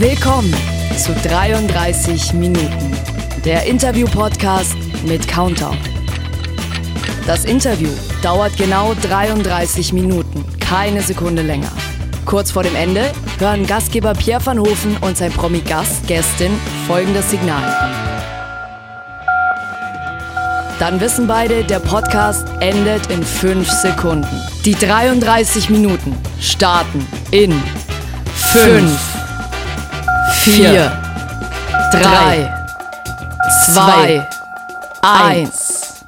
Willkommen zu 33 Minuten, der Interview-Podcast mit Countdown. Das Interview dauert genau 33 Minuten, keine Sekunde länger. Kurz vor dem Ende hören Gastgeber Pierre van Hofen und sein Promi-Gast, Gästin, folgendes Signal. Dann wissen beide, der Podcast endet in 5 Sekunden. Die 33 Minuten starten in 5, 4, 3, 2, 1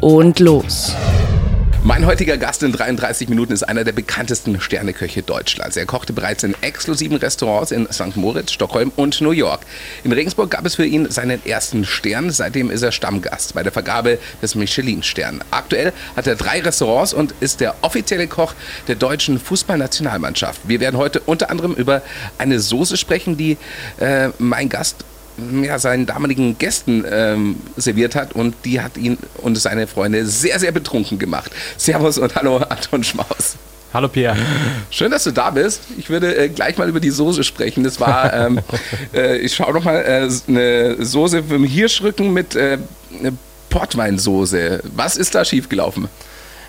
und los. Mein heutiger Gast in 33 Minuten ist einer der bekanntesten Sterneköche Deutschlands. Er kochte bereits in exklusiven Restaurants in St. Moritz, Stockholm und New York. In Regensburg gab es für ihn seinen ersten Stern. Seitdem ist er Stammgast bei der Vergabe des Michelin-Stern. Aktuell hat er drei Restaurants und ist der offizielle Koch der deutschen Fußballnationalmannschaft. Wir werden heute unter anderem über eine Soße sprechen, die äh, mein Gast ja, seinen damaligen Gästen ähm, serviert hat und die hat ihn und seine Freunde sehr, sehr betrunken gemacht. Servus und hallo Anton Schmaus. Hallo Pierre. Schön, dass du da bist. Ich würde äh, gleich mal über die Soße sprechen. Das war, ähm, äh, ich schaue noch mal, äh, eine Soße vom Hirschrücken mit äh, Portweinsoße. Was ist da schiefgelaufen?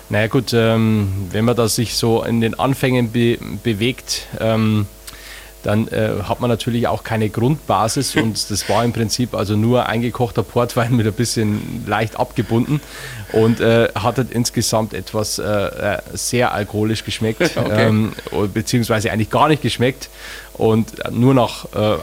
Naja gut, ähm, wenn man da sich so in den Anfängen be bewegt, ähm, dann äh, hat man natürlich auch keine Grundbasis und das war im Prinzip also nur eingekochter Portwein mit ein bisschen leicht abgebunden und äh, hat halt insgesamt etwas äh, äh sehr alkoholisch geschmeckt, okay. ähm, beziehungsweise eigentlich gar nicht geschmeckt und nur nach äh,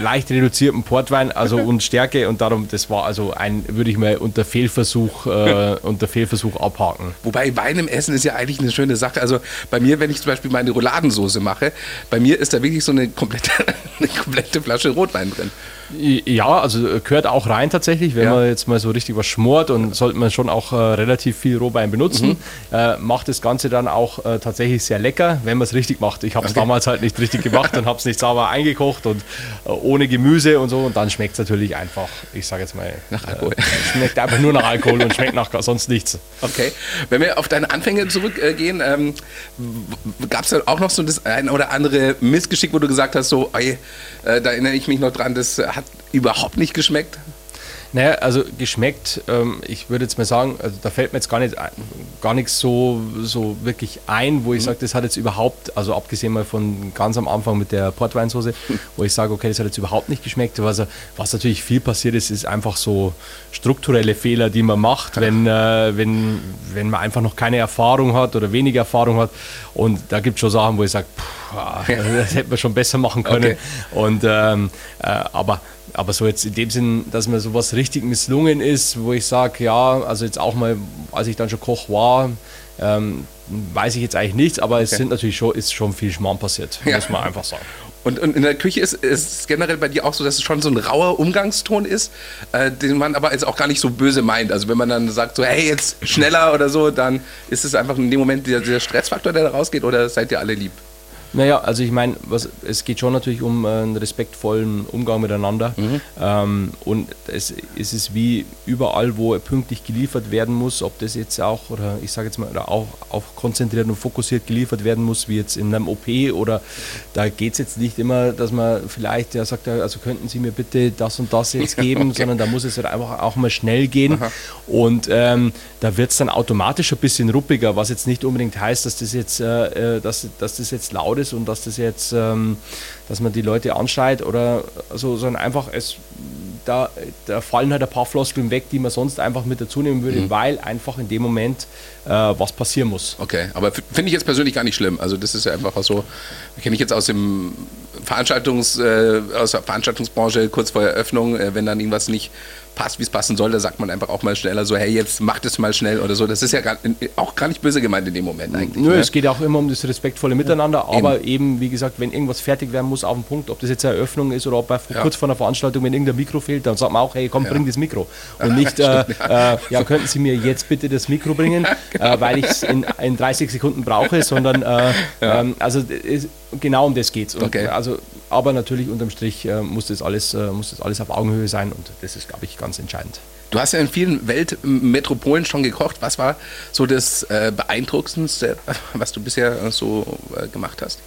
leicht reduzierten Portwein, also und Stärke und darum, das war also ein, würde ich mal unter Fehlversuch, äh, unter Fehlversuch abhaken. Wobei Wein im Essen ist ja eigentlich eine schöne Sache. Also bei mir, wenn ich zum Beispiel meine Rouladensoße mache, bei mir ist da wirklich so eine komplette, eine komplette Flasche Rotwein drin. Ja, also äh, gehört auch rein tatsächlich, wenn ja. man jetzt mal so richtig was schmort und sollte man schon auch äh, relativ viel Rohbein benutzen. Mhm. Äh, macht das Ganze dann auch äh, tatsächlich sehr lecker, wenn man es richtig macht. Ich habe es okay. damals halt nicht richtig gemacht und habe es nicht sauber eingekocht und äh, ohne Gemüse und so und dann schmeckt es natürlich einfach, ich sage jetzt mal, nach Alkohol. Äh, schmeckt einfach nur nach Alkohol und schmeckt nach sonst nichts. Okay, wenn wir auf deine Anfänge zurückgehen, ähm, gab es da auch noch so das ein oder andere Missgeschick, wo du gesagt hast, so, ey, da erinnere ich mich noch dran, das hat hat überhaupt nicht geschmeckt. Naja, also geschmeckt, ähm, ich würde jetzt mal sagen, also da fällt mir jetzt gar, nicht, gar nichts so, so wirklich ein, wo ich mhm. sage, das hat jetzt überhaupt, also abgesehen mal von ganz am Anfang mit der Portweinsoße, wo ich sage, okay, das hat jetzt überhaupt nicht geschmeckt. Was, was natürlich viel passiert ist, ist einfach so strukturelle Fehler, die man macht, wenn, äh, wenn, wenn man einfach noch keine Erfahrung hat oder weniger Erfahrung hat. Und da gibt es schon Sachen, wo ich sage, das hätte man schon besser machen können. Okay. Und, ähm, äh, aber aber so jetzt in dem Sinn, dass mir sowas richtig misslungen ist, wo ich sage, ja, also jetzt auch mal, als ich dann schon Koch war, ähm, weiß ich jetzt eigentlich nichts, aber okay. es sind natürlich schon, ist schon viel Schmarrn passiert, ja. muss man einfach sagen. Und, und, in der Küche ist es generell bei dir auch so, dass es schon so ein rauer Umgangston ist, äh, den man aber jetzt auch gar nicht so böse meint. Also wenn man dann sagt so, hey, jetzt schneller oder so, dann ist es einfach in dem Moment der, der Stressfaktor, der da rausgeht oder seid ihr alle lieb? Naja, also ich meine, es geht schon natürlich um einen respektvollen Umgang miteinander. Mhm. Ähm, und es, es ist wie überall, wo pünktlich geliefert werden muss, ob das jetzt auch, oder ich sage jetzt mal, oder auch, auch konzentriert und fokussiert geliefert werden muss, wie jetzt in einem OP, oder da geht es jetzt nicht immer, dass man vielleicht ja sagt, also könnten Sie mir bitte das und das jetzt geben, okay. sondern da muss es halt einfach auch mal schnell gehen. Aha. Und ähm, da wird es dann automatisch ein bisschen ruppiger, was jetzt nicht unbedingt heißt, dass das jetzt, äh, äh dass, dass das jetzt laut ist und dass das jetzt, ähm, dass man die Leute anschreit oder so, sondern einfach es da, da, fallen halt ein paar Floskeln weg, die man sonst einfach mit dazu nehmen würde, mhm. weil einfach in dem Moment äh, was passieren muss. Okay, aber finde ich jetzt persönlich gar nicht schlimm. Also das ist ja einfach so, kenne ich jetzt aus dem Veranstaltungs, äh, aus der Veranstaltungsbranche kurz vor Eröffnung, äh, wenn dann irgendwas nicht passt, wie es passen soll, da sagt man einfach auch mal schneller so, hey, jetzt macht es mal schnell oder so. Das ist ja gar, auch gar nicht böse gemeint in dem Moment eigentlich. Nö, ne? es geht auch immer um das respektvolle Miteinander, ja, aber eben. eben. wie gesagt, wenn irgendwas fertig werden muss auf dem Punkt, ob das jetzt eine Eröffnung ist oder ob ja. kurz vor einer Veranstaltung, wenn irgendein Mikro fehlt, dann sagt man auch, hey, komm, ja. bring das Mikro. Und nicht, äh, äh, ja, könnten Sie mir jetzt bitte das Mikro bringen, genau. äh, weil ich es in, in 30 Sekunden brauche, sondern äh, ähm, also genau um das geht es. Okay. Also, aber natürlich unterm Strich äh, muss, das alles, äh, muss das alles auf Augenhöhe sein und das ist, glaube ich, ganz entscheidend. Du hast ja in vielen Weltmetropolen schon gekocht. Was war so das äh, Beeindruckendste, was du bisher so äh, gemacht hast?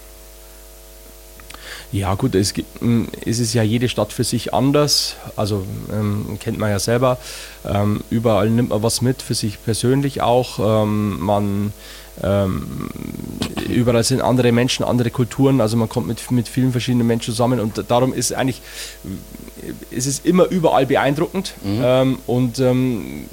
Ja gut, es, gibt, hm, es ist ja jede Stadt für sich anders, also ähm, kennt man ja selber. Ähm, überall nimmt man was mit, für sich persönlich auch. Ähm, man ähm, überall sind andere Menschen, andere Kulturen, also man kommt mit, mit vielen verschiedenen Menschen zusammen und darum ist eigentlich, es ist immer überall beeindruckend mhm. Ähm, und ähm,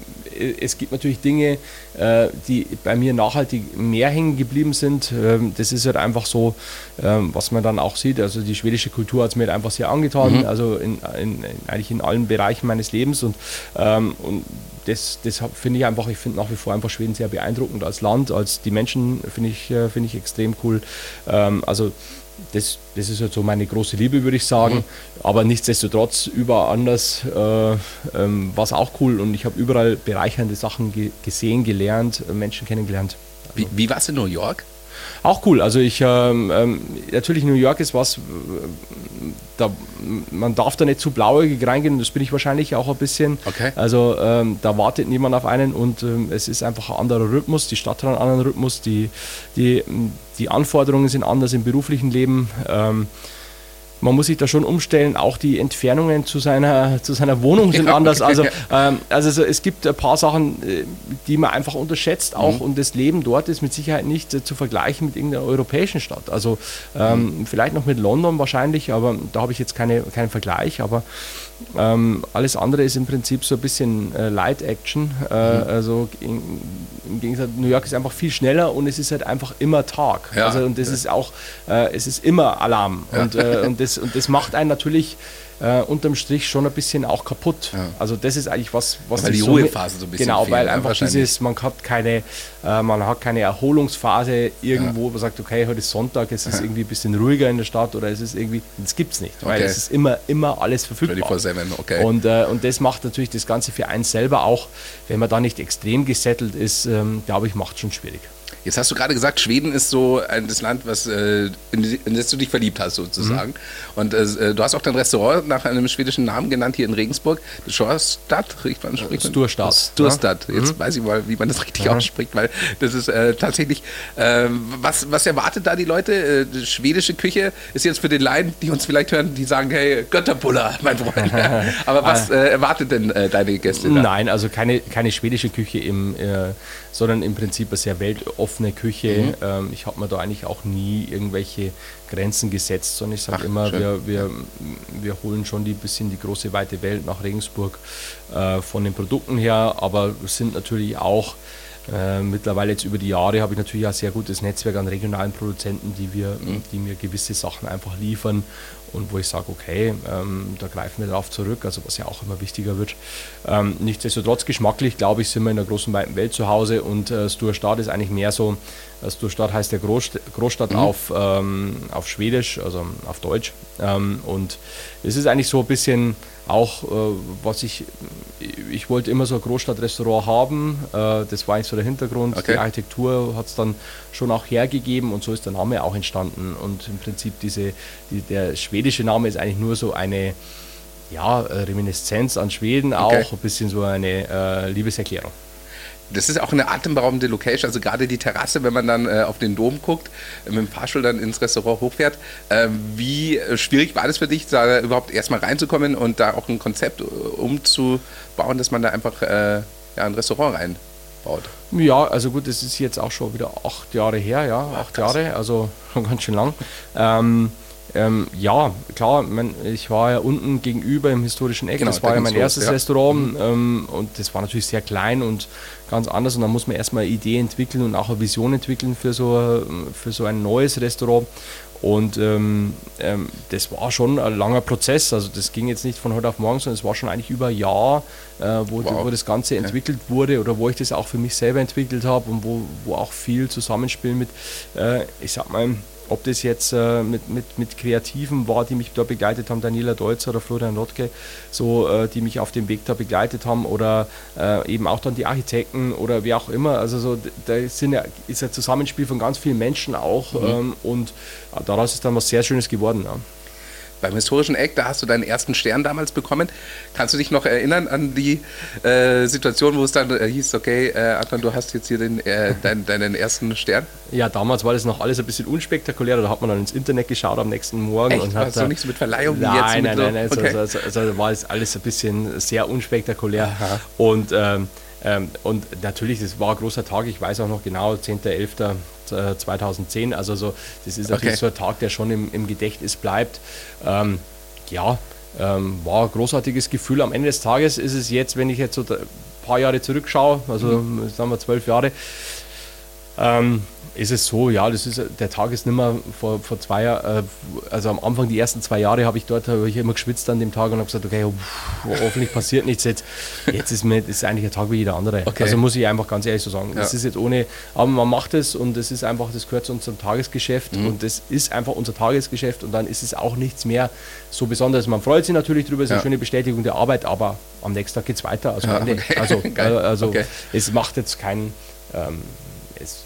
es gibt natürlich Dinge, äh, die bei mir nachhaltig mehr hängen geblieben sind. Ähm, das ist halt einfach so, ähm, was man dann auch sieht. Also die schwedische Kultur hat es mir halt einfach sehr angetan, mhm. also in, in, eigentlich in allen Bereichen meines Lebens. Und, ähm, und das, das finde ich einfach, ich finde nach wie vor einfach Schweden sehr beeindruckend als Land, als die Menschen finde ich, äh, find ich extrem cool. also das, das ist halt so meine große Liebe, würde ich sagen. Mhm. Aber nichtsdestotrotz, überall anders äh, ähm, war es auch cool und ich habe überall bereichernde Sachen ge gesehen, gelernt, äh, Menschen kennengelernt. Wie, wie war es in New York? Auch cool. Also ich ähm, ähm, natürlich New York ist was, da, man darf da nicht zu blauäugig reingehen. Das bin ich wahrscheinlich auch ein bisschen. Okay. Also ähm, da wartet niemand auf einen und ähm, es ist einfach ein anderer Rhythmus. Die Stadt hat einen anderen Rhythmus. Die, die, die Anforderungen sind anders im beruflichen Leben. Man muss sich da schon umstellen. Auch die Entfernungen zu seiner, zu seiner Wohnung sind ja, anders. Also, ähm, also es gibt ein paar Sachen, äh, die man einfach unterschätzt auch mhm. und das Leben dort ist mit Sicherheit nicht äh, zu vergleichen mit irgendeiner europäischen Stadt. Also ähm, mhm. vielleicht noch mit London wahrscheinlich, aber da habe ich jetzt keine, keinen Vergleich. Aber ähm, alles andere ist im Prinzip so ein bisschen äh, Light Action. Äh, mhm. Also in, im Gegensatz, New York ist einfach viel schneller und es ist halt einfach immer Tag. Ja. Also und das ja. ist auch, äh, es ist immer Alarm. Ja. Und, äh, und, das, und das macht einen natürlich äh, unterm Strich schon ein bisschen auch kaputt. Ja. Also das ist eigentlich was, was weil die so Ruhephase so ein bisschen genau, weil einfach dieses, man hat keine, äh, man hat keine Erholungsphase irgendwo, ja. man sagt, okay, heute ist Sonntag, es ist ja. irgendwie ein bisschen ruhiger in der Stadt oder es ist irgendwie, das gibt es nicht, weil okay. es ist immer, immer alles verfügbar. Okay. Und, äh, und das macht natürlich das Ganze für einen selber auch, wenn man da nicht extrem gesettelt ist, ähm, glaube ich, macht es schon schwierig. Jetzt hast du gerade gesagt, Schweden ist so ein, das Land, was, äh, in, das du dich verliebt hast, sozusagen. Mhm. Und äh, du hast auch dein Restaurant nach einem schwedischen Namen genannt hier in Regensburg. Schorstadt, spricht man? Spricht Sturstadt. Sturstadt. Ja. Jetzt mhm. weiß ich mal, wie man das richtig ja. ausspricht, weil das ist äh, tatsächlich, äh, was, was erwartet da die Leute? Äh, schwedische Küche ist jetzt für den Laien, die uns vielleicht hören, die sagen, hey, Götterpuller, mein Freund. Aber was äh, erwartet denn deine Gäste da? Nein, also keine, keine schwedische Küche im sondern im Prinzip eine sehr weltoffene Küche. Mhm. Ähm, ich habe mir da eigentlich auch nie irgendwelche Grenzen gesetzt, sondern ich sage immer, wir, wir, wir holen schon ein bisschen die große weite Welt nach Regensburg äh, von den Produkten her, aber sind natürlich auch äh, mittlerweile jetzt über die Jahre habe ich natürlich ein sehr gutes Netzwerk an regionalen Produzenten, die, wir, mhm. die mir gewisse Sachen einfach liefern und wo ich sage, okay, ähm, da greifen wir darauf zurück, also was ja auch immer wichtiger wird. Ähm, nichtsdestotrotz geschmacklich, glaube ich, sind wir in der großen weiten Welt zu Hause und äh, Sturstad ist eigentlich mehr so, äh, Sturstad heißt der Großst Großstadt mhm. auf, ähm, auf Schwedisch, also auf Deutsch ähm, und es ist eigentlich so ein bisschen auch, äh, was ich, ich wollte immer so ein Großstadtrestaurant haben, äh, das war eigentlich so der Hintergrund, okay. die Architektur hat es dann schon auch hergegeben und so ist der Name auch entstanden und im Prinzip diese, die, der schwedische Name ist eigentlich nur so eine ja, Reminiszenz an Schweden, okay. auch ein bisschen so eine äh, Liebeserklärung das ist auch eine atemberaubende Location. Also gerade die Terrasse, wenn man dann äh, auf den Dom guckt, äh, mit dem Fahrstuhl dann ins Restaurant hochfährt. Äh, wie schwierig war das für dich, da überhaupt erstmal reinzukommen und da auch ein Konzept äh, umzubauen, dass man da einfach äh, ja, ein Restaurant reinbaut? Ja, also gut, das ist jetzt auch schon wieder acht Jahre her, ja, acht Ach, Jahre, also schon ganz schön lang. Ähm, ähm, ja, klar, man, ich war ja unten gegenüber im historischen Eck, genau, das war ja mein erstes ja. Restaurant mhm. ähm, und das war natürlich sehr klein und ganz anders und da muss man erstmal eine Idee entwickeln und auch eine Vision entwickeln für so, für so ein neues Restaurant und ähm, ähm, das war schon ein langer Prozess. Also das ging jetzt nicht von heute auf morgen, sondern es war schon eigentlich über ein Jahr, äh, wo, wow. wo, das Ganze entwickelt ja. wurde oder wo ich das auch für mich selber entwickelt habe und wo, wo auch viel Zusammenspiel mit, äh, ich sag mal, ob das jetzt äh, mit, mit, mit Kreativen war, die mich da begleitet haben, Daniela Deutzer oder Florian Rottke, so, äh, die mich auf dem Weg da begleitet haben oder äh, eben auch dann die Architekten oder wie auch immer. Also so, da sind ja, ist ein Zusammenspiel von ganz vielen Menschen auch mhm. ähm, und daraus ist dann was sehr Schönes geworden. Ja. Beim historischen Eck, da hast du deinen ersten Stern damals bekommen. Kannst du dich noch erinnern an die äh, Situation, wo es dann äh, hieß, okay, äh, Anton, du hast jetzt hier den, äh, dein, deinen ersten Stern? Ja, damals war das noch alles ein bisschen unspektakulär. Da hat man dann ins Internet geschaut am nächsten Morgen. Echt? Und hat das so da- nicht so mit Verleihung Nein, jetzt? nein, nein, nein. Okay. Also, also, also, da war es alles ein bisschen sehr unspektakulär. Und, ähm, ähm, und natürlich, das war ein großer Tag. Ich weiß auch noch genau, 10.11.2010. Also so, das ist natürlich Okay. so ein Tag, der schon im, im Gedächtnis bleibt. Ähm, ja, ähm, war ein großartiges Gefühl. Am Ende des Tages ist es jetzt, wenn ich jetzt so ein paar Jahre zurückschaue, also Mhm. sagen wir zwölf Jahre, ähm, ist es so, ja, das ist, der Tag ist nicht mehr vor, vor zwei Jahren, äh, also am Anfang, die ersten zwei Jahre habe ich dort hab ich immer geschwitzt an dem Tag und habe gesagt, okay, pff, hoffentlich passiert nichts jetzt. Jetzt ist mir das ist eigentlich ein Tag wie jeder andere. Okay. Also muss ich einfach ganz ehrlich so sagen. Das Ja. ist jetzt ohne, aber man macht es und es ist einfach, das gehört zu unserem Tagesgeschäft Mhm. und das ist einfach unser Tagesgeschäft und dann ist es auch nichts mehr so besonderes. Man freut sich natürlich drüber, es ist Ja. eine schöne Bestätigung der Arbeit, aber am nächsten Tag geht es weiter. Also, Ja, okay. also, äh, also Okay. es macht jetzt keinen, ähm, es,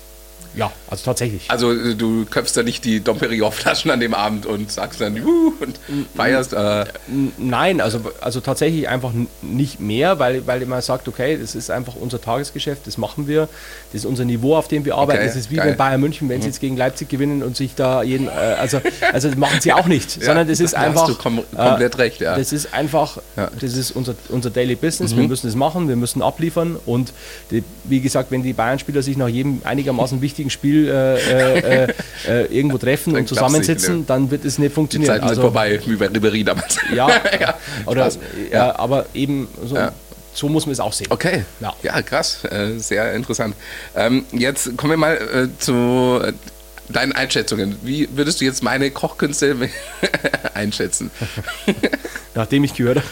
ja, also tatsächlich. Also äh, du köpfst da nicht die Dom Perignon Flaschen an dem Abend und sagst dann Juhu und feierst. Äh, Nein, also, also tatsächlich einfach nicht mehr, weil, weil man sagt, okay, das ist einfach unser Tagesgeschäft, das machen wir, das ist unser Niveau, auf dem wir arbeiten. Okay, das ist wie geil. Mhm. bei Bayern München, wenn sie jetzt gegen Leipzig gewinnen und sich da jeden, äh, also, also das machen sie auch nicht, sondern das ist da hast einfach. du kom komplett recht, ja. Das ist einfach, Ja. das ist unser, unser Daily Business, Mhm. wir müssen es machen, wir müssen abliefern und die, wie gesagt, wenn die Bayern-Spieler sich nach jedem einigermaßen wichtigen Spiel äh, äh, äh, irgendwo treffen und zusammensitzen, ne? dann wird es nicht die funktionieren. Zeiten sind vorbei, wie bei Ribéry damals. Ja, oder, krass. ja, aber eben so, Ja. so muss man es auch sehen. Okay, Ja. ja, krass, äh, sehr interessant. Ähm, jetzt kommen wir mal äh, zu äh, deinen Einschätzungen. Wie würdest du jetzt meine Kochkünste einschätzen? Nachdem ich gehört habe,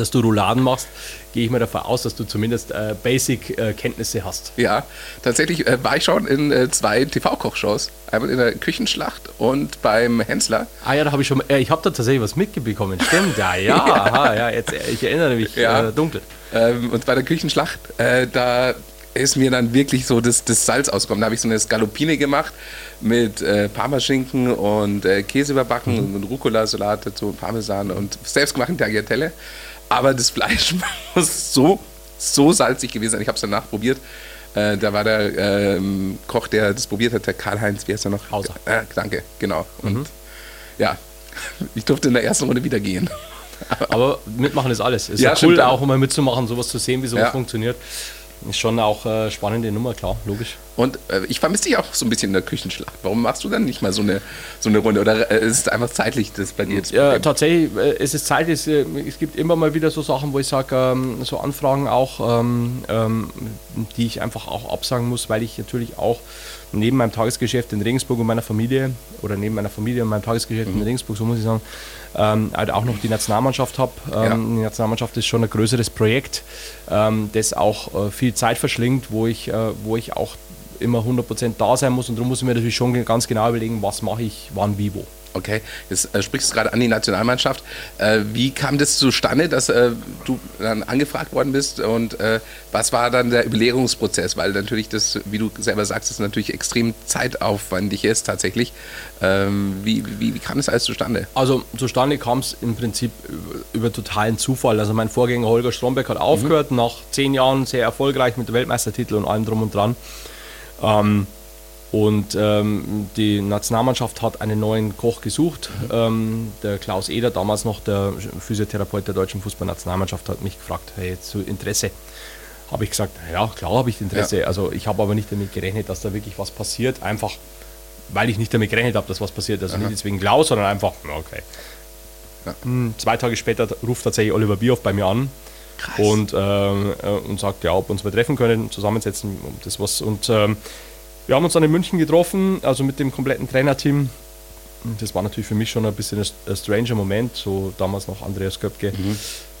dass du Rouladen machst, gehe ich mal davon aus, dass du zumindest äh, Basic-Kenntnisse hast. Ja, tatsächlich äh, war ich schon in äh, zwei TV-Kochshows. Einmal in der Küchenschlacht und beim Hensler. Ah ja, da habe ich schon, äh, ich habe da tatsächlich was mitbekommen. Stimmt, ja, ja, aha, ja, jetzt, äh, ich erinnere mich Ja. äh, dunkel. Ähm, und bei der Küchenschlacht, äh, da ist mir dann wirklich so das, das Salz ausgekommen. Da habe ich so eine Scallopine gemacht mit äh, Parmaschinken und äh, Käse überbacken und Rucola-Salat dazu, Parmesan und selbstgemachten Tagliatelle. Aber das Fleisch muss so, so salzig gewesen sein. Ich habe es danach probiert. Äh, da war der ähm, Koch, der das probiert hat, der Karl-Heinz, wie heißt er noch? Hauser. Äh, danke, genau. Und ja, ich durfte in der ersten Runde wieder gehen. Aber mitmachen ist alles. Ist Ja, ja, stimmt, cool, ja. auch um mal mitzumachen, sowas zu sehen, wie sowas Ja. funktioniert. Ist schon auch äh, spannende Nummer, klar, logisch. Und äh, ich vermisse dich auch so ein bisschen in der Küchenschlacht. Warum machst du dann nicht mal so eine, so eine Runde? Oder äh, ist es einfach zeitlich das bei dir? Ja, tatsächlich, äh, es ist Zeit, es, äh, es gibt immer mal wieder so Sachen, wo ich sage, ähm, so Anfragen auch, ähm, ähm, die ich einfach auch absagen muss, weil ich natürlich auch neben meinem Tagesgeschäft in Regensburg und meiner Familie oder neben meiner Familie und meinem Tagesgeschäft Mhm. in Regensburg, so muss ich sagen, ähm, halt auch noch die Nationalmannschaft habe. Ähm, Ja. Die Nationalmannschaft ist schon ein größeres Projekt, ähm, das auch äh, viel Zeit verschlingt, wo ich, äh, wo ich auch immer 100% da sein muss und darum muss ich mir natürlich schon ganz genau überlegen, was mache ich, wann, wie, wo. Okay, jetzt äh, sprichst du gerade an die Nationalmannschaft. Äh, wie kam das zustande, dass äh, du dann angefragt worden bist und äh, was war dann der Belehrungsprozess? Weil natürlich das, wie du selber sagst, das natürlich extrem zeitaufwendig ist tatsächlich. Ähm, wie, wie, wie kam das alles zustande? Also zustande kam es im Prinzip über, über totalen Zufall. Also mein Vorgänger Holger Stromberg hat aufgehört, nach zehn Jahren sehr erfolgreich mit Weltmeistertitel und allem drum und dran. Ähm, und ähm, die Nationalmannschaft hat einen neuen Koch gesucht. Ähm, der Klaus Eder, damals noch der Physiotherapeut der deutschen Fußballnationalmannschaft, hat mich gefragt, hey, zu Interesse. Habe ich gesagt, ja, klar habe ich Interesse. Also ich habe aber nicht damit gerechnet, dass da wirklich was passiert. Einfach, weil ich nicht damit gerechnet habe, dass was passiert. Also nicht deswegen Klaus, sondern einfach, ja, okay. Ja. Hm, Zwei Tage später ruft tatsächlich Oliver Bierhoff bei mir an und, ähm, äh, und sagt, ja, ob wir uns mal treffen können, zusammensetzen. um Das was. Und ähm, wir haben uns dann in München getroffen, also mit dem kompletten Trainerteam. Das war natürlich für mich schon ein bisschen ein, stranger Moment, so damals noch Andreas Köpke,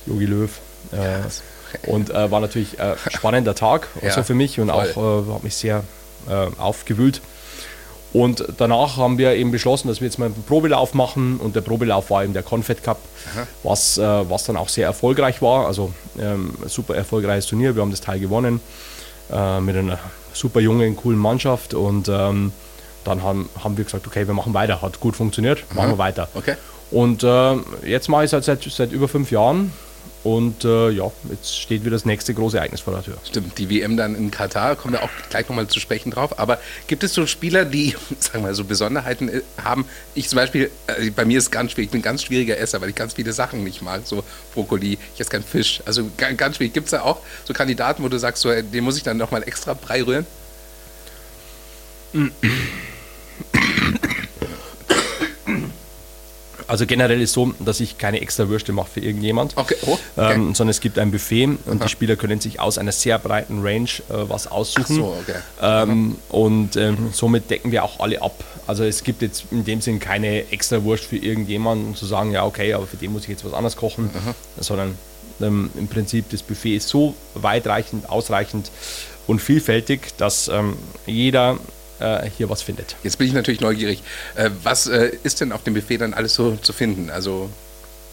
Jogi Löw. Äh, und äh, war natürlich ein spannender Tag Ja, also für mich und voll. auch äh, hat mich sehr äh, aufgewühlt. Und danach haben wir eben beschlossen, dass wir jetzt mal einen Probelauf machen und der Probelauf war eben der Confed Cup, was, äh, was dann auch sehr erfolgreich war. Also ähm, super erfolgreiches Turnier, wir haben das Teil gewonnen äh, mit einer super jungen, coolen Mannschaft und ähm, dann haben, haben wir gesagt, okay, wir machen weiter, hat gut funktioniert, machen wir weiter. Okay. Und äh, jetzt mache ich es halt seit, seit über fünf Jahren. Und äh, ja, jetzt steht wieder das nächste große Ereignis vor der Tür. Stimmt, die WM dann in Katar, kommen wir auch gleich nochmal zu sprechen drauf. Aber gibt es so Spieler, die, sagen wir mal, so Besonderheiten äh, haben? Ich zum Beispiel, äh, bei mir ist es ganz schwierig, ich bin ein ganz schwieriger Esser, weil ich ganz viele Sachen nicht mag. So Brokkoli, ich esse keinen Fisch. Also ganz, ganz schwierig. Gibt es da auch so Kandidaten, wo du sagst, so, den muss ich dann nochmal extra Brei rühren? Also generell ist so, dass ich keine extra Würste mache für irgendjemand, okay. Oh, okay. Ähm, sondern es gibt ein Buffet und Aha. die Spieler können sich aus einer sehr breiten Range äh, was aussuchen. So, okay. ähm, und ähm, somit decken wir auch alle ab. Also es gibt jetzt in dem Sinn keine extra Wurst für irgendjemanden, zu sagen, ja okay, aber für den muss ich jetzt was anderes kochen, Aha. sondern ähm, im Prinzip das Buffet ist so weitreichend, ausreichend und vielfältig, dass ähm, jeder äh, hier was findet. Jetzt bin ich natürlich neugierig. Äh, was äh, ist denn auf dem Buffet dann alles so zu finden? Also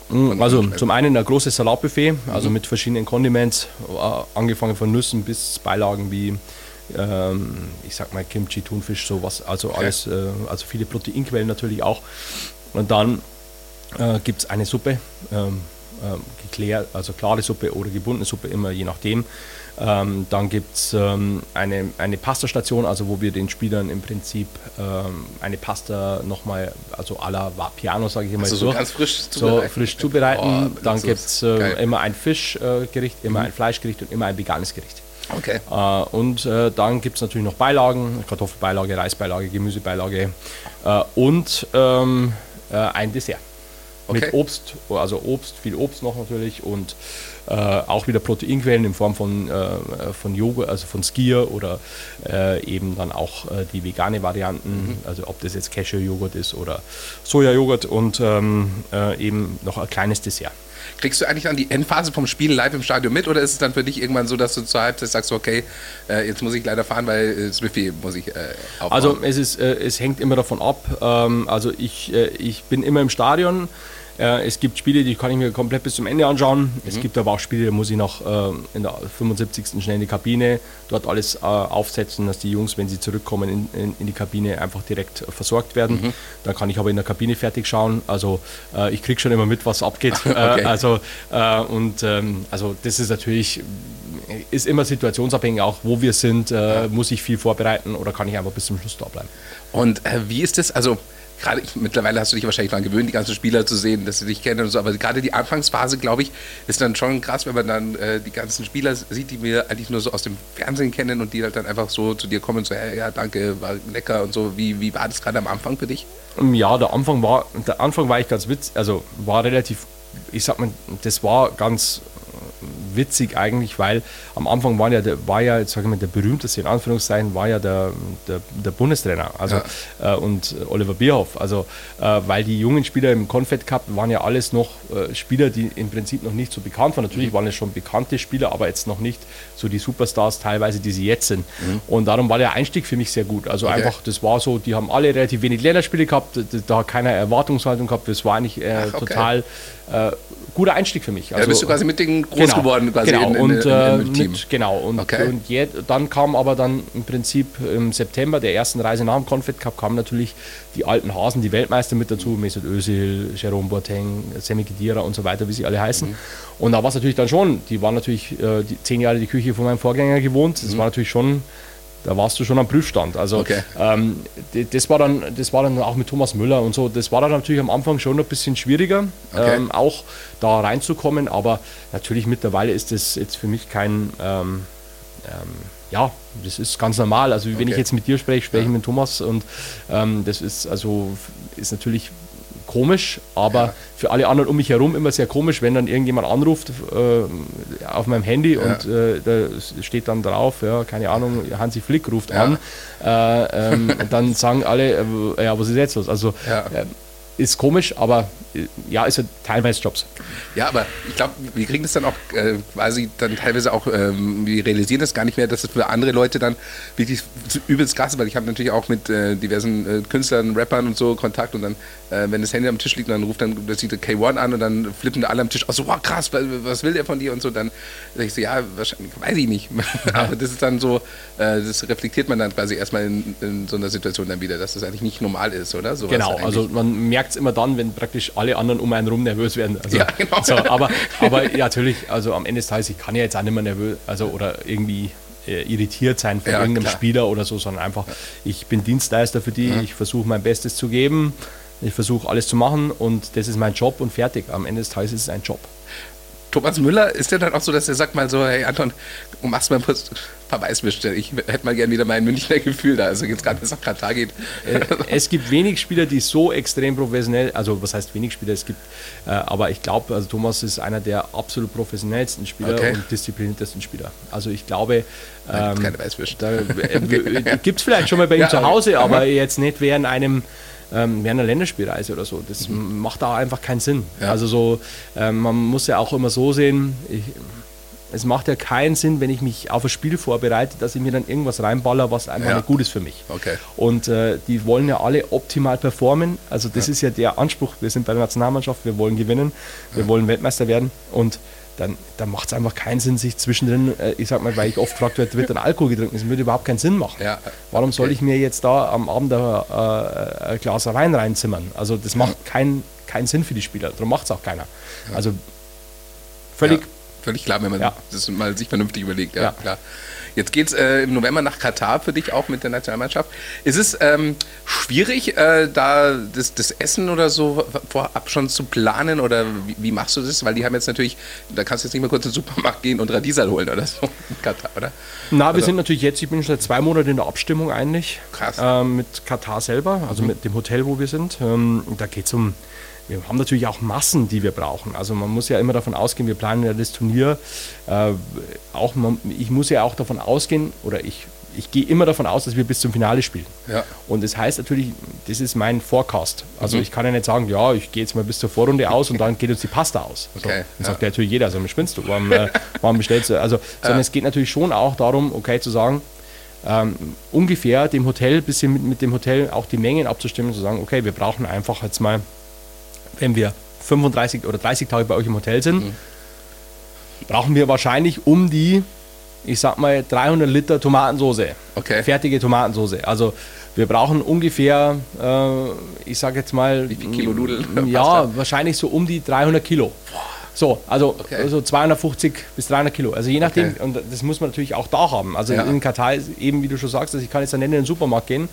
mm, also zum einen ein großes Salatbuffet, also mhm. mit verschiedenen Condiments, äh, angefangen von Nüssen bis Beilagen wie ähm, ich sag mal Kimchi, Thunfisch, sowas, also okay. alles, äh, also viele Proteinquellen natürlich auch. Und dann äh, gibt es eine Suppe, ähm, ähm, geklärt, also klare Suppe oder gebundene Suppe, immer je nachdem. Ähm, dann gibt es ähm, eine, eine Pastastation, also wo wir den Spielern im Prinzip ähm, eine Pasta nochmal, also à la Piano, sage ich immer also so, so ganz frisch zubereiten. So frisch zubereiten. Oh, dann gibt es äh, immer ein Fischgericht, äh, immer mhm. ein Fleischgericht und immer ein veganes Gericht. Okay. Äh, und äh, dann gibt es natürlich noch Beilagen, Kartoffelbeilage, Reisbeilage, Gemüsebeilage äh, und ähm, äh, ein Dessert. Okay. Mit Obst, also Obst, viel Obst noch natürlich und äh, auch wieder Proteinquellen in Form von, äh, von Joghurt, also von Skier oder äh, eben dann auch äh, die vegane Varianten, mhm. also ob das jetzt Cashew-Joghurt ist oder Soja-Joghurt und ähm, äh, eben noch ein kleines Dessert. Kriegst du eigentlich dann die Endphase vom Spiel live im Stadion mit oder ist es dann für dich irgendwann so, dass du zur Halbzeit sagst, okay, äh, jetzt muss ich leider fahren, weil das Buffet muss ich äh, aufbauen? Also es, ist, es hängt immer davon ab. Ähm, also ich, ich bin immer im Stadion. Äh, es gibt Spiele, die kann ich mir komplett bis zum Ende anschauen. Mhm. Es gibt aber auch Spiele, da muss ich noch äh, in der 75. schnell in die Kabine, dort alles äh, aufsetzen, dass die Jungs, wenn sie zurückkommen in, in, in die Kabine, einfach direkt versorgt werden. Mhm. Dann kann ich aber in der Kabine fertig schauen. Also äh, ich kriege schon immer mit, was abgeht. okay. Äh, also, äh, und ähm, also das ist natürlich ist immer situationsabhängig, auch wo wir sind, muss ich viel vorbereiten oder kann ich einfach bis zum Schluss da bleiben. Und wie ist das? Also gerade mittlerweile hast du dich wahrscheinlich daran gewöhnt, die ganzen Spieler zu sehen, dass sie dich kennen und so, aber gerade die Anfangsphase, glaube ich, ist dann schon krass, wenn man dann äh, die ganzen Spieler sieht, die wir eigentlich nur so aus dem Fernsehen kennen und die halt dann einfach so zu dir kommen und so, ja, ja danke, war lecker und so. Wie, wie war das gerade am Anfang für dich? Ja, der Anfang war, der Anfang war ich ganz witzig, also war relativ, ich sag mal, das war ganz witzig eigentlich, weil am Anfang war ja, der, war ja jetzt sage ich mal, der berühmteste in Anführungszeichen war ja der, der, der Bundestrainer also, ja. äh, und Oliver Bierhoff. Also äh, weil die jungen Spieler im Confed Cup waren ja alles noch äh, Spieler, die im Prinzip noch nicht so bekannt waren. Natürlich mhm. waren es schon bekannte Spieler, aber jetzt noch nicht so die Superstars teilweise, die sie jetzt sind. Mhm. Und darum war der Einstieg für mich sehr gut. Also okay. einfach, das war so, die haben alle relativ wenig Länderspiele gehabt, da hat keiner Erwartungshaltung gehabt. Das war eigentlich äh, Ach, okay. total äh, guter Einstieg für mich. Also, ja, bist du quasi mit denen groß genau, geworden, quasi genau, in, in, und, in, in, im Team. Mit, genau, und, okay. und je, dann kam aber dann im Prinzip im September der ersten Reise nach dem Confed Cup kamen natürlich die alten Hasen, die Weltmeister mit dazu, Mesut Özil, Jerome Boateng, Semi Khedira und so weiter, wie sie alle heißen. Mhm. Und da war es natürlich dann schon, die waren natürlich äh, die, zehn Jahre die Küche von meinem Vorgänger gewohnt. Das mhm. war natürlich schon da warst du schon am Prüfstand. Also okay. ähm, das, war dann, das war dann auch mit Thomas Müller und so, das war dann natürlich am Anfang schon ein bisschen schwieriger, okay. ähm, auch da reinzukommen, aber natürlich mittlerweile ist das jetzt für mich kein, ähm, ähm ja, das ist ganz normal. Also wenn okay. ich jetzt mit dir spreche, spreche ich ja. mit Thomas und ähm, das ist also ist natürlich komisch, aber ja. für alle anderen um mich herum immer sehr komisch, wenn dann irgendjemand anruft äh, auf meinem Handy ja. und äh, da steht dann drauf, ja, keine Ahnung, Hansi Flick ruft ja. an. Äh, ähm, dann sagen alle, äh, ja, was ist jetzt los? Also äh, ist komisch, aber äh, ja, ist ja teilweise Jobs. Ja, aber ich glaube, wir kriegen das dann auch äh, quasi dann teilweise auch, ähm, wir realisieren das gar nicht mehr, dass es für andere Leute dann wirklich übelst krass ist, weil ich habe natürlich auch mit äh, diversen äh, Künstlern, Rappern und so Kontakt und dann, äh, wenn das Handy am Tisch liegt, dann ruft dann das sieht K1 an und dann flippen da alle am Tisch aus, so, wow, krass, was will der von dir und so, dann sage ich so, ja, wahrscheinlich, weiß ich nicht. aber das ist dann so, äh, das reflektiert man dann quasi erstmal in, in, so einer Situation dann wieder, dass das eigentlich nicht normal ist, oder? So genau, also man merkt merkt es immer dann, wenn praktisch alle anderen um einen rum nervös werden. Also, Ja, genau. so, aber, aber ja, natürlich, also am Ende des Tages, ich kann ja jetzt auch nicht mehr nervös, also oder irgendwie äh, irritiert sein von Ja, irgendeinem klar. Spieler oder so, sondern einfach, ich bin Dienstleister für die, ich versuche mein Bestes zu geben, ich versuche alles zu machen und das ist mein Job und fertig. Am Ende des Tages ist es ein Job. Thomas Müller, ist der dann auch so, dass er sagt mal so, hey Anton, machst mal ein paar Weißwürste. Ich hätte mal gern wieder mein Münchner Gefühl da. Also jetzt gerade, wenn es nach Katar geht. Äh, es gibt wenig Spieler, die so extrem professionell, also was heißt wenig Spieler, es gibt, äh, aber ich glaube, also Thomas ist einer der absolut professionellsten Spieler Okay. und diszipliniertesten Spieler. Also ich glaube, ähm, keine Weißwürste. da äh, gibt es vielleicht schon mal bei ihm Ja, zu Hause, aber jetzt nicht während einem ähm, während einer Länderspielreise oder so. Das macht da einfach keinen Sinn. Mhm. Ja. Also so, ähm, man muss ja auch immer so sehen, ich, es macht ja keinen Sinn, wenn ich mich auf ein Spiel vorbereite, dass ich mir dann irgendwas reinballer, was einfach Ja. nicht gut ist für mich. Okay. Und äh, die wollen ja alle optimal performen. Also das ist ja der Anspruch. Wir sind bei der Nationalmannschaft, wir wollen gewinnen, wir wollen Weltmeister werden. Und dann, dann macht es einfach keinen Sinn, sich zwischendrin, äh, ich sag mal, weil ich oft gefragt werde, wird dann Alkohol getrunken? Das würde überhaupt keinen Sinn machen. Ja. Warum soll ich mir jetzt da am Abend ein, äh, ein Glas Wein reinzimmern? Also das macht keinen keinen Sinn für die Spieler. Darum macht es auch keiner. Also völlig völlig klar, wenn man das mal sich vernünftig überlegt. Ja, Ja. klar. Jetzt geht es äh, im November nach Katar für dich auch mit der Nationalmannschaft. Ist es ähm, schwierig, äh, da das, das Essen oder so vorab schon zu planen oder wie, wie machst du das? Weil die haben jetzt natürlich, da kannst du jetzt nicht mal kurz in den Supermarkt gehen und Radiesal holen oder so in Katar, oder? Na, wir Oder? sind natürlich jetzt, ich bin schon seit zwei Monaten in der Abstimmung eigentlich. Krass. Ähm, mit Katar selber, also mit dem Hotel, wo wir sind. Ähm, da geht es um, wir haben natürlich auch Massen, die wir brauchen. Also man muss ja immer davon ausgehen, wir planen ja das Turnier. Äh, auch man, ich muss ja auch davon ausgehen, oder ich, ich gehe immer davon aus, dass wir bis zum Finale spielen. Ja. Und das heißt natürlich, das ist mein Forecast. Also Mhm. ich kann ja nicht sagen, ja, ich gehe jetzt mal bis zur Vorrunde aus und dann geht uns die Pasta aus. So, Okay, dann sagt ja natürlich jeder, also spinnst du, warum, äh, warum bestellst du? Also, sondern es geht natürlich schon auch darum, okay, zu sagen, ähm, ungefähr dem Hotel, ein bisschen mit, mit dem Hotel auch die Mengen abzustimmen, zu sagen, okay, wir brauchen einfach jetzt mal, wenn wir 35 oder 30 Tage bei euch im Hotel sind, Mhm. brauchen wir wahrscheinlich um die, ich sag mal, 300 Liter Tomatensauce. Okay. Fertige Tomatensauce. Also wir brauchen ungefähr, äh, ich sag jetzt mal, Wie viel Kilo Nudeln? Ja, wahrscheinlich so um die 300 Kilo. So, also Okay. so 250 bis 300 Kilo. Also je nachdem, Okay. und das muss man natürlich auch da haben. Also Ja. in Katar ist eben, wie du schon sagst, also ich kann jetzt dann nicht in den Supermarkt gehen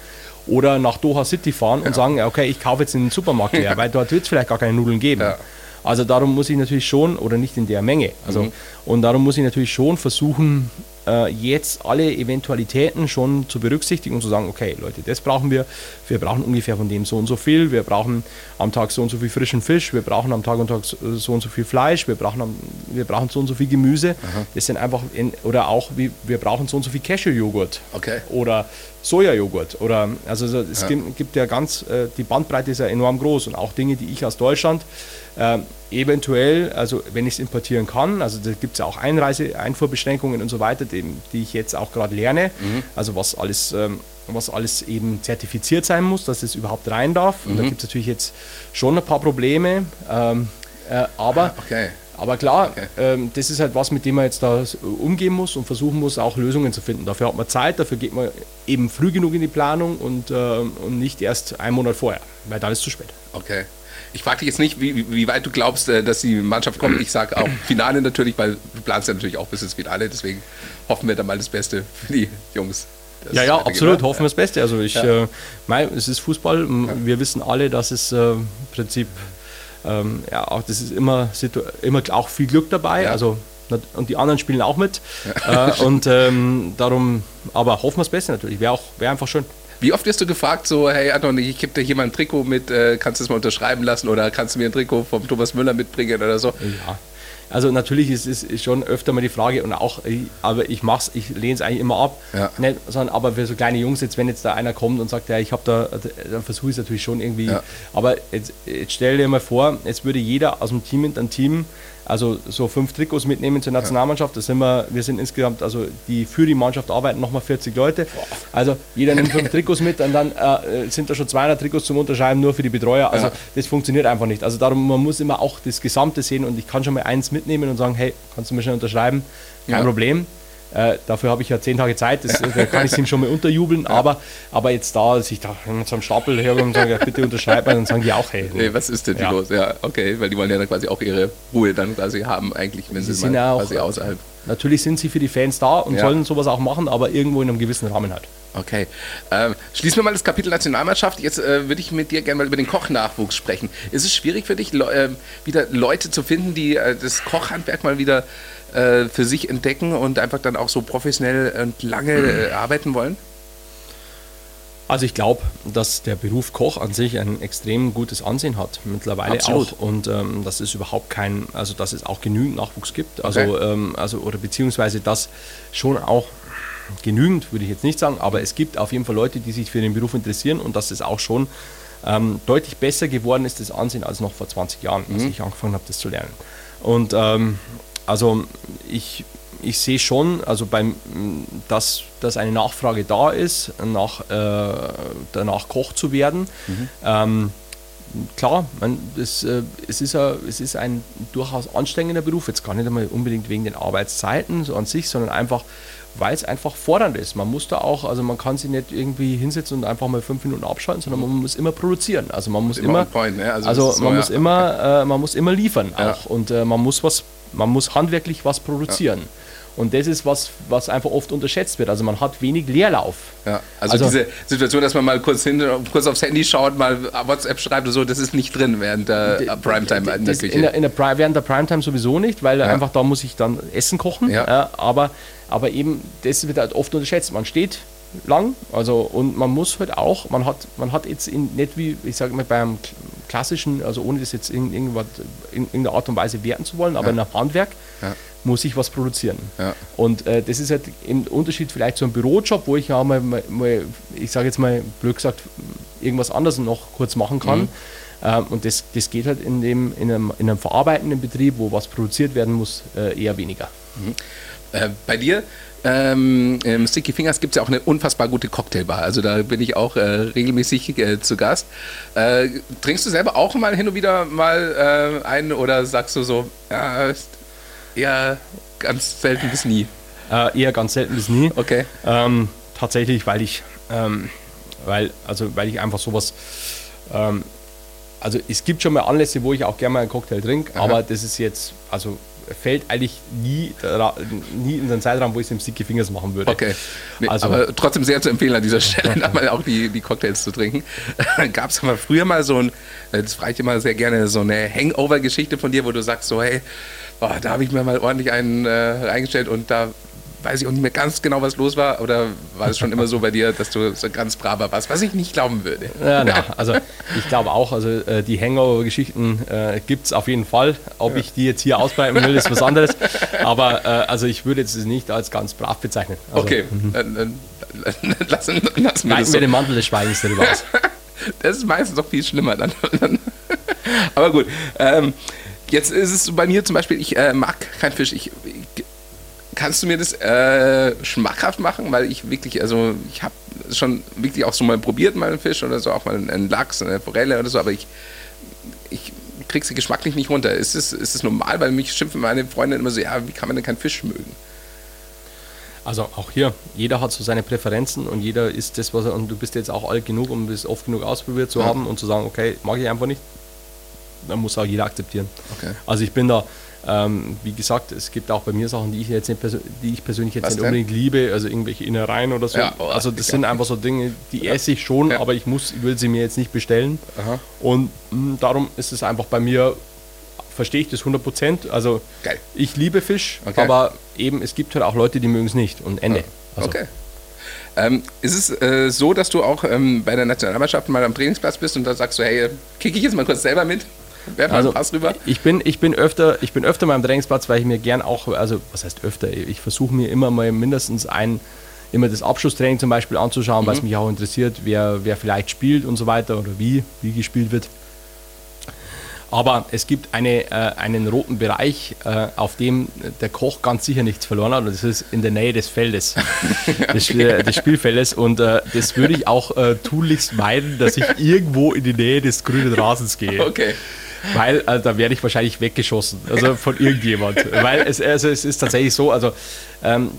oder nach Doha City fahren und sagen, ja, okay, ich kaufe jetzt in den Supermarkt leer, weil dort wird es vielleicht gar keine Nudeln geben. Ja. Also darum muss ich natürlich schon, oder nicht in der Menge, also Mhm. und darum muss ich natürlich schon versuchen, äh, jetzt alle Eventualitäten schon zu berücksichtigen und zu sagen, okay, Leute, das brauchen wir. Wir brauchen ungefähr von dem so und so viel. Wir brauchen am Tag so und so viel frischen Fisch. Wir brauchen am Tag und Tag so und so viel Fleisch. Wir brauchen, am, wir brauchen so und so viel Gemüse. Das sind einfach, in, oder auch, wie, wir brauchen so und so viel Cashew-Joghurt. Okay. Oder Sojajoghurt. Oder, also so, es Ja. gibt, gibt ja ganz, äh, die Bandbreite ist ja enorm groß und auch Dinge, die ich aus Deutschland ähm, eventuell, also wenn ich es importieren kann, also da gibt es ja auch Einreise, Einfuhrbeschränkungen und so weiter, die, die ich jetzt auch gerade lerne, also was alles, ähm, was alles eben zertifiziert sein muss, dass es überhaupt rein darf. Und da gibt es natürlich jetzt schon ein paar Probleme, ähm, äh, aber Okay. aber klar, Okay. ähm, das ist halt was, mit dem man jetzt da umgehen muss und versuchen muss, auch Lösungen zu finden. Dafür hat man Zeit, dafür geht man eben früh genug in die Planung und, ähm, und nicht erst einen Monat vorher, weil dann ist es zu spät. Okay. Ich frage dich jetzt nicht, wie, wie- weit du glaubst, äh, dass die Mannschaft kommt. Ich sage auch Finale natürlich, weil du planst ja natürlich auch bis ins Finale. Deswegen hoffen wir da mal das Beste für die Jungs. dass Ja, ja, absolut. oder? Hoffen wir das Beste. Also ich, Ja. äh, mei, es ist Fußball. Wir wissen alle, dass es äh, im Prinzip, ähm, ja, auch das ist immer, immer auch viel Glück dabei. Ja. Also und die anderen spielen auch mit. Äh, und ähm, darum, aber hoffen wir das Beste natürlich. Wäre auch, wäre einfach schön. Wie oft wirst du gefragt, so, hey Anton, ich gebe dir hier mal ein Trikot mit, äh, kannst du es mal unterschreiben lassen oder kannst du mir ein Trikot vom Thomas Müller mitbringen oder so? Ja. Also natürlich ist es schon öfter mal die Frage und auch, aber ich mach's, ich lehne es eigentlich immer ab. Ja. Nicht, sondern aber für so kleine Jungs jetzt, wenn jetzt da einer kommt und sagt, ja, ich habe da, dann versuche ich es natürlich schon irgendwie. Ja. Aber jetzt, jetzt stell dir mal vor, jetzt würde jeder aus dem Team in ein Team, also so fünf Trikots mitnehmen zur Nationalmannschaft. Das sind wir, wir sind insgesamt, also die für die Mannschaft arbeiten nochmal 40 Leute. Also jeder nimmt fünf Trikots mit und dann äh, sind da schon 200 Trikots zum Unterschreiben nur für die Betreuer. Also Ja. das funktioniert einfach nicht. Also darum, man muss immer auch das Gesamte sehen und ich kann schon mal eins mitnehmen und sagen, hey, kannst du mir schnell unterschreiben? Kein Ja. Problem. Äh, dafür habe ich ja zehn Tage Zeit, das, da kann ich es ihm schon mal unterjubeln. Ja. Aber, aber jetzt da, als ich da mit so einem Stapel herkomme und sage, ja, bitte unterschreib mal, dann sagen die auch, hey. Nee, was ist denn ja. los? Ja, okay, weil die wollen ja dann quasi auch ihre Ruhe dann quasi haben, eigentlich, wenn sie, sie sind mal auch, quasi außerhalb. Natürlich sind sie für die Fans da und sollen sowas auch machen, aber irgendwo in einem gewissen Rahmen halt. Okay. Ähm, schließen wir mal das Kapitel Nationalmannschaft. Jetzt äh, würde ich mit dir gerne mal über den Kochnachwuchs sprechen. Ist es schwierig für dich, le äh, wieder Leute zu finden, die äh, das Kochhandwerk mal wieder äh, für sich entdecken und einfach dann auch so professionell und lange äh, arbeiten wollen? Also ich glaube, dass der Beruf Koch an sich ein extrem gutes Ansehen hat, mittlerweile Absolut. auch. Und ähm, dass es überhaupt kein, also dass es auch genügend Nachwuchs gibt. Also, okay. ähm, also oder beziehungsweise dass schon auch genügend, würde ich jetzt nicht sagen, aber es gibt auf jeden Fall Leute, die sich für den Beruf interessieren und dass es auch schon ähm, deutlich besser geworden ist, das Ansehen, als noch vor 20 Jahren, als mhm. ich angefangen habe, das zu lernen. Und ähm, also ich, ich sehe schon, also beim, dass, dass eine Nachfrage da ist, nach, äh, danach Koch zu werden. Mhm. Ähm, klar, man, das, äh, es, ist a, es ist ein durchaus anstrengender Beruf, jetzt gar nicht einmal unbedingt wegen den Arbeitszeiten so an sich, sondern einfach, weil es einfach fordernd ist. Man muss da auch, also man kann sich nicht irgendwie hinsetzen und einfach mal fünf Minuten abschalten, sondern man muss immer produzieren. Also man muss immer, immer point, ne? also, also so, man ja. muss immer, äh, man muss immer liefern ja. auch und äh, man muss was, man muss handwerklich was produzieren. Ja. Und das ist was, was einfach oft unterschätzt wird. Also man hat wenig Leerlauf. Ja, also, also diese Situation, dass man mal kurz, hin, kurz aufs Handy schaut, mal WhatsApp schreibt oder so, das ist nicht drin während der Primetime in der Küche. In der, in der, während der Primetime sowieso nicht, weil ja. einfach da muss ich dann Essen kochen. Ja. Aber, aber eben, das wird halt oft unterschätzt. Man steht lang. Also und man muss halt auch, man hat, man hat jetzt in, nicht wie, ich sage mal, beim klassischen, also ohne das jetzt in, in, in irgendeiner Art und Weise werten zu wollen, aber ja. in einem Handwerk ja. muss ich was produzieren. Ja. Und äh, das ist halt im Unterschied vielleicht zu einem Bürojob, wo ich ja mal, mal, ich sage jetzt mal blöd gesagt, irgendwas anderes noch kurz machen kann. Mhm. Ähm, und das, das geht halt in, dem, in, einem, in einem verarbeitenden Betrieb, wo was produziert werden muss, äh, eher weniger. Mhm. Äh, bei dir ähm, Im Sticky Fingers gibt es ja auch eine unfassbar gute Cocktailbar. Also da bin ich auch äh, regelmäßig äh, zu Gast. Äh, trinkst du selber auch mal hin und wieder mal äh, einen oder sagst du so, ja, eher ganz selten bis nie? Äh, eher ganz selten bis nie. Okay. Ähm, tatsächlich, weil ich, ähm, weil, also, weil ich einfach sowas ähm, also es gibt schon mal Anlässe, wo ich auch gerne mal einen Cocktail trinke, aber das ist jetzt, also fällt eigentlich nie, nie in den Zeitraum, wo ich es im Sticky Fingers machen würde. Okay. Nee, also, aber trotzdem sehr zu empfehlen an dieser Stelle, mal auch die, die Cocktails zu trinken. Gab es aber früher mal so ein, das frage ich immer sehr gerne, so eine Hangover-Geschichte von dir, wo du sagst so, hey, oh, da habe ich mir mal ordentlich einen äh, reingestellt und da weiß ich auch nicht mehr ganz genau, was los war. Oder war es schon immer so bei dir, dass du so ganz braver warst, was ich nicht glauben würde? Ja, na, also ich glaube auch, also äh, die Hangover-Geschichten äh, gibt es auf jeden Fall. Ob ja. ich die jetzt hier ausbreiten will, ist was anderes. Aber äh, also ich würde jetzt nicht als ganz brav bezeichnen. Also, okay, mhm. dann, dann, lassen, lassen wir das so. wir den Mantel des Schweigens darüber aus. das ist meistens noch viel schlimmer dann. Aber gut, ähm, jetzt ist es bei mir zum Beispiel, ich äh, mag keinen Fisch. Ich, ich Kannst du mir das äh, schmackhaft machen? Weil ich wirklich, also ich habe schon wirklich auch so mal probiert, mal einen Fisch oder so, auch mal einen Lachs, eine Forelle oder so, aber ich, ich krieg sie geschmacklich nicht runter. Ist es, ist es normal? Weil mich schimpfen meine Freunde immer so, ja, wie kann man denn keinen Fisch mögen? Also auch hier, jeder hat so seine Präferenzen und jeder ist das, was er, und du bist jetzt auch alt genug, um das oft genug ausprobiert zu ja. haben und zu sagen, okay, mag ich einfach nicht. Dann muss auch jeder akzeptieren. Okay. Also ich bin da, ähm, wie gesagt, es gibt auch bei mir Sachen, die ich, jetzt nicht die ich persönlich jetzt Was nicht unbedingt liebe, also irgendwelche Innereien oder so. Ja, oh, also das sind einfach so Dinge, die ja. esse ich schon, ja. aber ich muss, ich will sie mir jetzt nicht bestellen. Aha. Und mh, hm, darum ist es einfach bei mir, verstehe ich das 100%. Also Geil. ich liebe Fisch, okay. aber eben es gibt halt auch Leute, die mögen es nicht und Ende. Also. Okay. Ähm, ist es äh, so, dass du auch ähm, bei der Nationalmannschaft mal am Trainingsplatz bist und da sagst du, hey, kicke ich jetzt mal kurz selber mit? Werfen also, Pass rüber. Ich bin, ich, bin öfter, ich bin öfter mal am Trainingsplatz, weil ich mir gern auch, also was heißt öfter, ich versuche mir immer mal mindestens ein, immer das Abschlusstraining zum Beispiel anzuschauen, mhm. weil es mich auch interessiert, wer, wer vielleicht spielt und so weiter oder wie, wie gespielt wird. Aber es gibt eine, äh, einen roten Bereich, äh, auf dem der Koch ganz sicher nichts verloren hat. Und das ist in der Nähe des Feldes, des, des, Spielfeldes. Und äh, das würde ich auch äh, tunlichst meiden, dass ich irgendwo in die Nähe des grünen Rasens gehe. Okay. Weil also, da werde ich wahrscheinlich weggeschossen, also von irgendjemand. Weil es, also, es ist tatsächlich so, also ähm,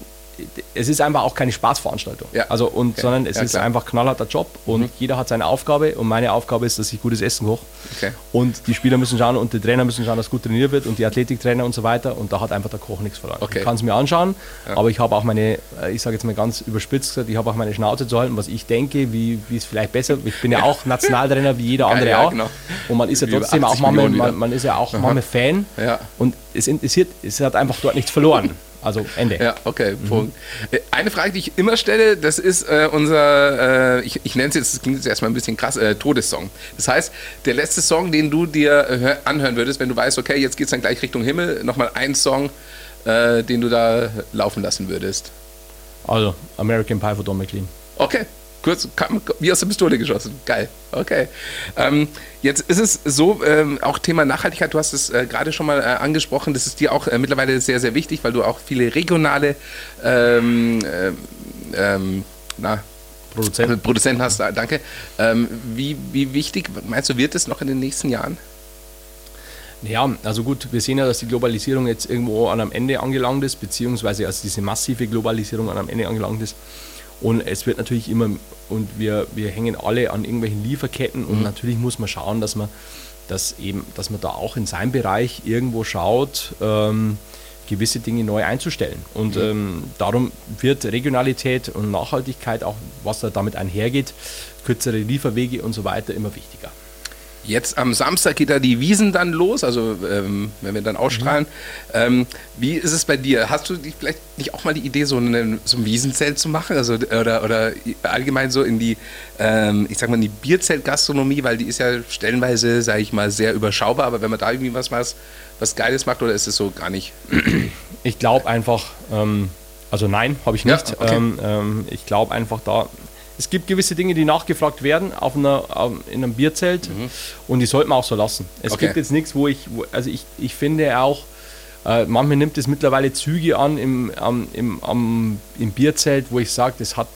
es ist einfach auch keine Spaßveranstaltung. Ja. Also und Okay. sondern es Ja, ist klar. Mhm. einfach knallharter Job und jeder hat seine Aufgabe und meine Aufgabe ist, dass ich gutes Essen koche. Okay. Und die Spieler müssen schauen und die Trainer müssen schauen, dass gut trainiert wird und die Athletiktrainer und so weiter. Und da hat einfach der Koch nichts verloren. Okay. Ich kann es mir anschauen, aber ich habe auch meine, äh, ich sage jetzt mal ganz überspitzt gesagt, ich habe auch meine Schnauze zu halten, was ich denke, wie, es vielleicht besser. Ich bin ja auch Nationaltrainer wie jeder andere ja, auch. genau. Und man ist ja trotzdem auch 80 manchmal, Millionen man, man ist ja auch manchmal Fan. Ja. Und es interessiert, es hat einfach dort nichts verloren. Also Ende. Ja, okay, Punkt. Äh, Eine Frage, die ich immer stelle, das ist äh, unser, äh, ich, ich nenne es jetzt, das klingt jetzt erstmal ein bisschen krass, äh, Todessong. Das heißt, der letzte Song, den du dir äh, hör- anhören würdest, wenn du weißt, okay, jetzt geht es dann gleich Richtung Himmel, nochmal ein Song, äh, den du da laufen lassen würdest. Also American Pie von Don McLean. Okay, kurz, kam, wie aus der Pistole geschossen. Geil, okay. Ähm, jetzt ist es so, ähm, auch Thema Nachhaltigkeit, du hast es äh, gerade schon mal äh, angesprochen, das ist dir auch äh, mittlerweile sehr, sehr wichtig, weil du auch viele regionale ähm, ähm, ähm, na, Produzent. Produzenten hast, äh, danke. Ähm, wie, wie wichtig, meinst du, wird es noch in den nächsten Jahren? Ja, also gut, wir sehen ja, dass die Globalisierung jetzt irgendwo an einem Ende angelangt ist, beziehungsweise also diese massive Globalisierung an einem Ende angelangt ist. Und es wird natürlich immer, und wir, wir hängen alle an irgendwelchen Lieferketten und natürlich muss man schauen, dass man, dass eben, dass man da auch in seinem Bereich irgendwo schaut, ähm, gewisse Dinge neu einzustellen. Und ähm, darum wird Regionalität und Nachhaltigkeit, auch was da damit einhergeht, kürzere Lieferwege und so weiter, immer wichtiger. Jetzt am Samstag geht da die Wiesen dann los, also ähm, wenn wir dann ausstrahlen. Ähm, wie ist es bei dir? Hast du vielleicht nicht auch mal die Idee, so, einen, so ein Wiesenzelt zu machen? Also, oder, oder allgemein so in die, ähm, ich sag mal, in die Bierzeltgastronomie, weil die ist ja stellenweise, sage ich mal, sehr überschaubar, aber wenn man da irgendwie was, was, was Geiles macht, oder ist es so gar nicht? Ich glaube einfach, ähm, also nein, habe ich Ja, nicht. okay. ähm, ähm, ich glaube einfach da, es gibt gewisse Dinge, die nachgefragt werden auf einer, auf, in einem Bierzelt und die sollte man auch so lassen. Es Mhm. Okay. gibt jetzt nichts, wo ich, wo, also ich, ich finde auch, äh, manchmal nimmt es mittlerweile Züge an im, am, im, am, im Bierzelt, wo ich sage, das hat,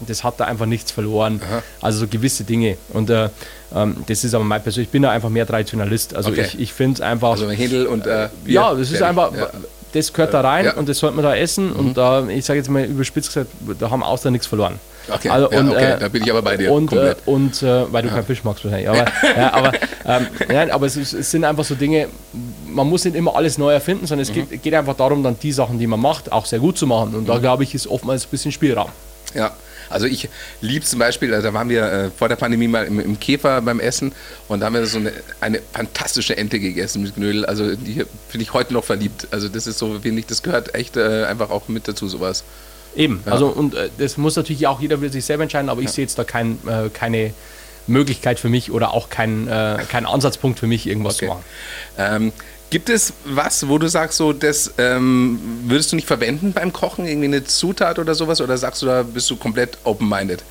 das hat da einfach nichts verloren. Also so gewisse Dinge. Und äh, ähm, das ist aber mein persönlich, ich bin da einfach mehr Traditionalist. Also Okay. ich, ich finde es einfach. Also Händel und äh, Bier? Ja, das ist einfach, Ja. das gehört da rein Ja. Mhm. und das sollte man da essen. Und da, ich sage jetzt mal überspitzt gesagt, da haben Ausländer nichts verloren. Okay, Also, ja, und, okay, äh, da bin ich aber bei dir. Und, äh, und äh, weil du keinen Fisch magst wahrscheinlich. Aber, ja, aber, ähm, nein, aber es, ist, es sind einfach so Dinge, man muss nicht immer alles neu erfinden, sondern Mhm. es geht, geht einfach darum, dann die Sachen, die man macht, auch sehr gut zu machen. Und da Mhm. glaube ich, ist oftmals ein bisschen Spielraum. Ja, also ich liebe zum Beispiel, also da waren wir äh, vor der Pandemie mal im, im Käfer beim Essen und da haben wir so eine, eine fantastische Ente gegessen mit Knödel. Also die finde ich heute noch verliebt. Also das ist so, finde ich, das gehört echt äh, einfach auch mit dazu, sowas. Eben. Also und äh, das muss natürlich auch jeder für sich selber entscheiden, aber ich sehe jetzt da kein, äh, keine Möglichkeit für mich oder auch keinen äh, keinen Ansatzpunkt für mich, irgendwas Okay. zu machen. Ähm, gibt es was, wo du sagst, so das ähm, würdest du nicht verwenden beim Kochen, irgendwie eine Zutat oder sowas, oder sagst du, da bist du komplett open-minded?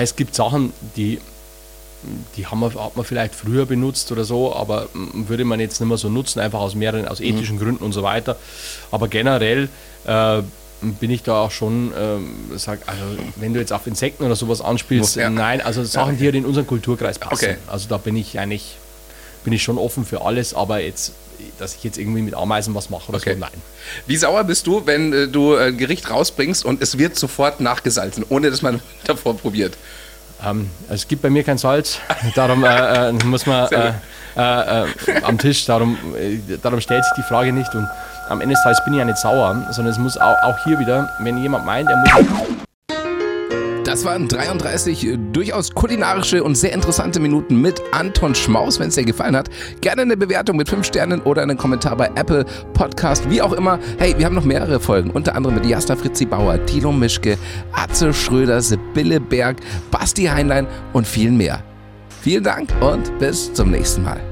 Es gibt Sachen, die, die haben wir, hat man vielleicht früher benutzt oder so, aber mm, würde man jetzt nicht mehr so nutzen, einfach aus mehreren, aus ethischen Gründen und so weiter. Aber generell äh, bin ich da auch schon, ähm, sag, also wenn du jetzt auf Insekten oder sowas anspielst, Ja. nein, also Sachen, die halt in unseren Kulturkreis passen. Okay. Also da bin ich eigentlich, bin ich schon offen für alles, aber jetzt, dass ich jetzt irgendwie mit Ameisen was mache oder Okay. so, nein. Wie sauer bist du, wenn äh, du ein Gericht rausbringst und es wird sofort nachgesalzen, ohne dass man davor probiert? Ähm, es gibt bei mir kein Salz, darum äh, äh, muss man äh, äh, äh, am Tisch, darum, äh, darum stellt sich die Frage nicht. Und am Ende des Tages bin ich ja nicht sauer, sondern es muss auch, auch hier wieder, wenn jemand meint, er muss. Das waren 33 äh, durchaus kulinarische und sehr interessante Minuten mit Anton Schmaus. Wenn es dir gefallen hat, gerne eine Bewertung mit 5 Sternen oder einen Kommentar bei Apple Podcast, wie auch immer. Hey, wir haben noch mehrere Folgen, unter anderem mit Jasna Fritzi Bauer, Thilo Mischke, Atze Schröder, Sibylle Berg, Basti Heinlein und vielen mehr. Vielen Dank und bis zum nächsten Mal.